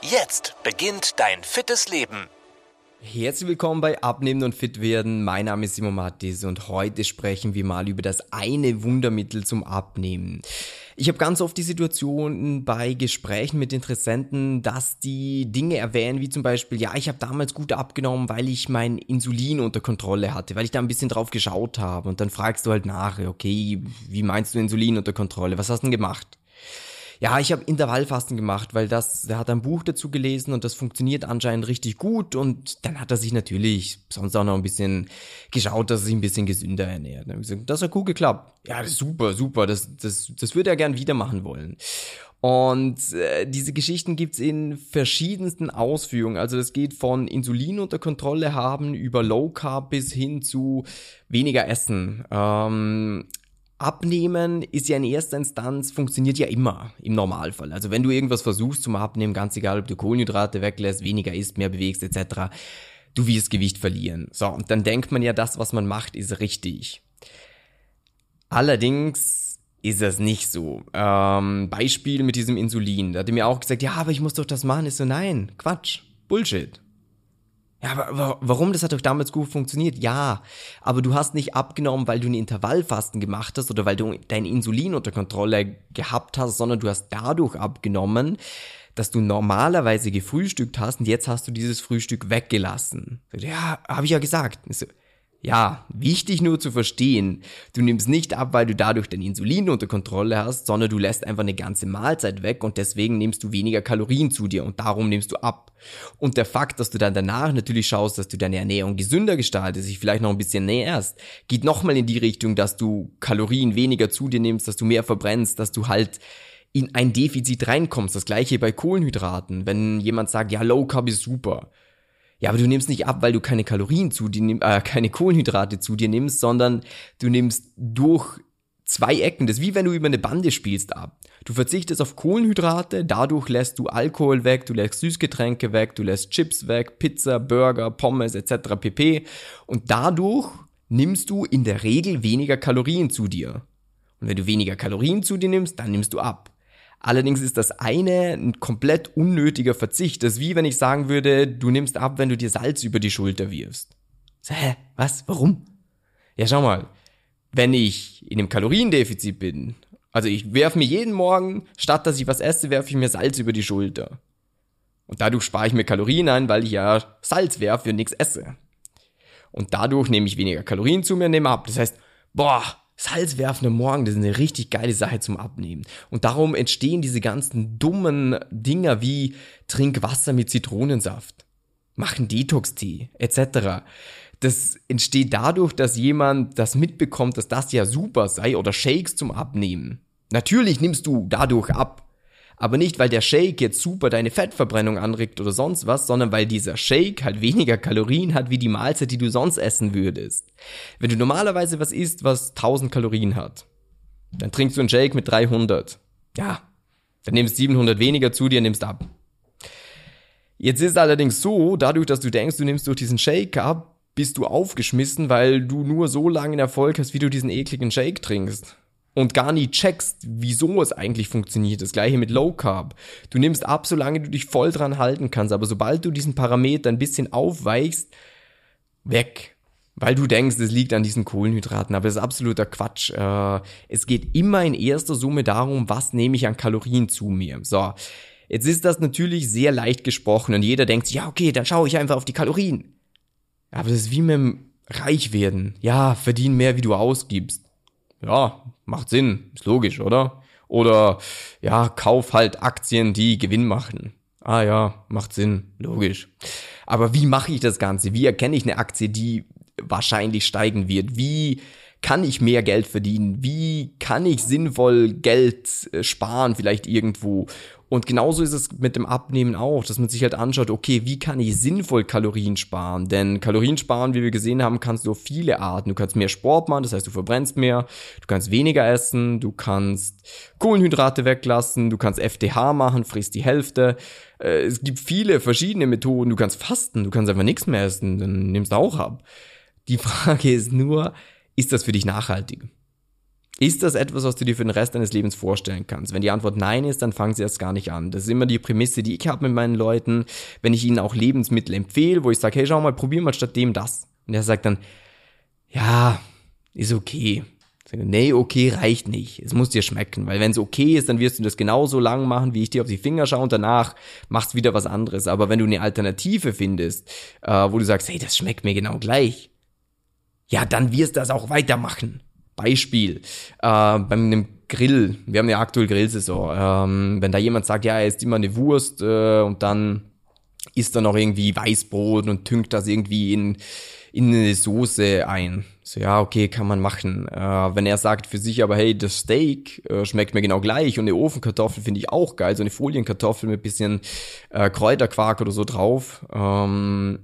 Jetzt beginnt dein fittes Leben. Herzlich willkommen bei Abnehmen und Fit werden. Mein Name ist Simon Mattis und heute sprechen wir mal über das eine Wundermittel zum Abnehmen. Ich habe ganz oft die Situation bei Gesprächen mit Interessenten, dass die Dinge erwähnen, wie zum Beispiel, ja, ich habe damals gut abgenommen, weil ich mein Insulin unter Kontrolle hatte, weil ich da ein bisschen drauf geschaut habe. Und dann fragst du halt nach, okay, wie meinst du Insulin unter Kontrolle? Was hast du denn gemacht? Ja, ich habe Intervallfasten gemacht, weil das, er hat ein Buch dazu gelesen und das funktioniert anscheinend richtig gut und dann hat er sich natürlich sonst auch noch ein bisschen geschaut, dass er sich ein bisschen gesünder ernährt. Dann gesagt, das hat gut geklappt. Ja, super, super, das, das, das würde er gern wieder machen wollen. Und äh, diese Geschichten gibt's in verschiedensten Ausführungen. Also das geht von Insulin unter Kontrolle haben über Low Carb bis hin zu weniger Essen. Ähm, Abnehmen ist ja in erster Instanz, funktioniert ja immer im Normalfall. Also wenn du irgendwas versuchst zum Abnehmen, ganz egal, ob du Kohlenhydrate weglässt, weniger isst, mehr bewegst etc., du wirst Gewicht verlieren. So, und dann denkt man ja, das, was man macht, ist richtig. Allerdings ist das nicht so. Ähm, Beispiel mit diesem Insulin. Da hat er mir auch gesagt, ja, aber ich muss doch das machen. Ich so, nein, Quatsch, Bullshit. Ja, aber warum? Das hat doch damals gut funktioniert. Ja, aber du hast nicht abgenommen, weil du ein Intervallfasten gemacht hast oder weil du dein Insulin unter Kontrolle gehabt hast, sondern du hast dadurch abgenommen, dass du normalerweise gefrühstückt hast und jetzt hast du dieses Frühstück weggelassen. Ja, habe ich ja gesagt. Ja, wichtig nur zu verstehen, du nimmst nicht ab, weil du dadurch dein Insulin unter Kontrolle hast, sondern du lässt einfach eine ganze Mahlzeit weg und deswegen nimmst du weniger Kalorien zu dir und darum nimmst du ab. Und der Fakt, dass du dann danach natürlich schaust, dass du deine Ernährung gesünder gestaltest, sich vielleicht noch ein bisschen näherst, geht nochmal in die Richtung, dass du Kalorien weniger zu dir nimmst, dass du mehr verbrennst, dass du halt in ein Defizit reinkommst. Das gleiche bei Kohlenhydraten. Wenn jemand sagt, ja, Low Carb ist super, ja, aber du nimmst nicht ab, weil du keine Kalorien zu dir nimmst, äh, keine Kohlenhydrate zu dir nimmst, sondern du nimmst durch zwei Ecken, das ist wie wenn du über eine Bande spielst ab. Du verzichtest auf Kohlenhydrate, dadurch lässt du Alkohol weg, du lässt Süßgetränke weg, du lässt Chips weg, Pizza, Burger, Pommes etc. pp. Und dadurch nimmst du in der Regel weniger Kalorien zu dir. Und wenn du weniger Kalorien zu dir nimmst, dann nimmst du ab. Allerdings ist das eine ein komplett unnötiger Verzicht. Das ist wie wenn ich sagen würde, du nimmst ab, wenn du dir Salz über die Schulter wirfst. So, hä? Was? Warum? Ja, schau mal. Wenn ich in einem Kaloriendefizit bin, also ich werf mir jeden Morgen, statt dass ich was esse, werfe ich mir Salz über die Schulter. Und dadurch spare ich mir Kalorien ein, weil ich ja Salz werfe und nichts esse. Und dadurch nehme ich weniger Kalorien zu mir und nehme ab. Das heißt, boah, Salz werfen am Morgen, das ist eine richtig geile Sache zum Abnehmen. Und darum entstehen diese ganzen dummen Dinger wie trink Wasser mit Zitronensaft, machen Detox-Tee etc. Das entsteht dadurch, dass jemand das mitbekommt, dass das ja super sei oder Shakes zum Abnehmen. Natürlich nimmst du dadurch ab, aber nicht, weil der Shake jetzt super deine Fettverbrennung anregt oder sonst was, sondern weil dieser Shake halt weniger Kalorien hat wie die Mahlzeit, die du sonst essen würdest. Wenn du normalerweise was isst, was 1000 Kalorien hat, dann trinkst du einen Shake mit 300. Ja, dann nimmst 700 weniger zu dir, nimmst ab. Jetzt ist allerdings so, dadurch, dass du denkst, du nimmst durch diesen Shake ab, bist du aufgeschmissen, weil du nur so lange Erfolg hast, wie du diesen ekligen Shake trinkst und gar nie checkst, wieso es eigentlich funktioniert. Das gleiche mit Low Carb. Du nimmst ab, solange du dich voll dran halten kannst, aber sobald du diesen Parameter ein bisschen aufweichst, weg. Weil du denkst, es liegt an diesen Kohlenhydraten, aber das ist absoluter Quatsch. Äh, es geht immer in erster Summe darum, was nehme ich an Kalorien zu mir. So, jetzt ist das natürlich sehr leicht gesprochen und jeder denkt, ja okay, dann schaue ich einfach auf die Kalorien. Aber das ist wie mit dem Reichwerden. Ja, verdien mehr, wie du ausgibst ja, macht Sinn, ist logisch, oder? Oder ja, kauf halt Aktien, die Gewinn machen. Ah ja, macht Sinn, logisch. Aber wie mache ich das Ganze? Wie erkenne ich eine Aktie, die wahrscheinlich steigen wird? Wie kann ich mehr Geld verdienen? Wie kann ich sinnvoll Geld äh, sparen, vielleicht irgendwo? Und genauso ist es mit dem Abnehmen auch, dass man sich halt anschaut, okay, wie kann ich sinnvoll Kalorien sparen? Denn Kalorien sparen, wie wir gesehen haben, kannst du auf viele Arten. Du kannst mehr Sport machen, das heißt, du verbrennst mehr, du kannst weniger essen, du kannst Kohlenhydrate weglassen, du kannst FDH machen, frisst die Hälfte. Äh, es gibt viele verschiedene Methoden. Du kannst fasten, du kannst einfach nichts mehr essen, dann nimmst du auch ab. Die Frage ist nur, ist das für dich nachhaltig? Ist das etwas, was du dir für den Rest deines Lebens vorstellen kannst? Wenn die Antwort nein ist, dann fangen sie erst gar nicht an. Das ist immer die Prämisse, die ich habe mit meinen Leuten, wenn ich ihnen auch Lebensmittel empfehle, wo ich sage, hey, schau mal, probier mal statt dem das. Und er sagt dann, ja, ist okay. Sage, nee, okay reicht nicht. Es muss dir schmecken, weil wenn es okay ist, dann wirst du das genauso lang machen, wie ich dir auf die Finger schaue und danach machst wieder was anderes. Aber wenn du eine Alternative findest, äh, wo du sagst, hey, das schmeckt mir genau gleich, ja, dann wirst du das auch weitermachen. Beispiel, äh, bei einem Grill, wir haben ja aktuell Grillsaison, ähm, wenn da jemand sagt, ja, er isst immer eine Wurst äh, und dann isst er noch irgendwie Weißbrot und tünkt das irgendwie in, in eine Soße ein. So, ja, okay, kann man machen. Äh, wenn er sagt für sich aber, hey, das Steak äh, schmeckt mir genau gleich und eine Ofenkartoffel finde ich auch geil, so eine Folienkartoffel mit bisschen äh, Kräuterquark oder so drauf, ähm,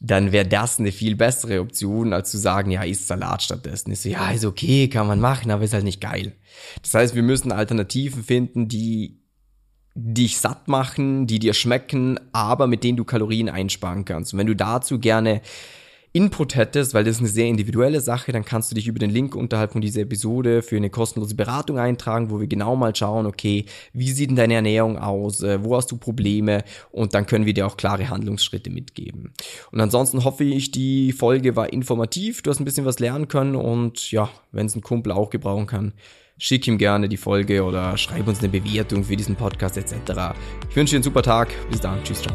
dann wäre das eine viel bessere Option, als zu sagen, ja, isst Salat stattdessen. Ist so, ja, ist okay, kann man machen, aber ist halt nicht geil. Das heißt, wir müssen Alternativen finden, die dich satt machen, die dir schmecken, aber mit denen du Kalorien einsparen kannst. Und wenn du dazu gerne Input hättest, weil das ist eine sehr individuelle Sache, dann kannst du dich über den Link unterhalb von dieser Episode für eine kostenlose Beratung eintragen, wo wir genau mal schauen, okay, wie sieht denn deine Ernährung aus, äh, wo hast du Probleme und dann können wir dir auch klare Handlungsschritte mitgeben. Und ansonsten hoffe ich, die Folge war informativ, du hast ein bisschen was lernen können und ja, wenn es ein Kumpel auch gebrauchen kann, schick ihm gerne die Folge oder schreib uns eine Bewertung für diesen Podcast etc. Ich wünsche dir einen super Tag. Bis dann. Tschüss, ciao.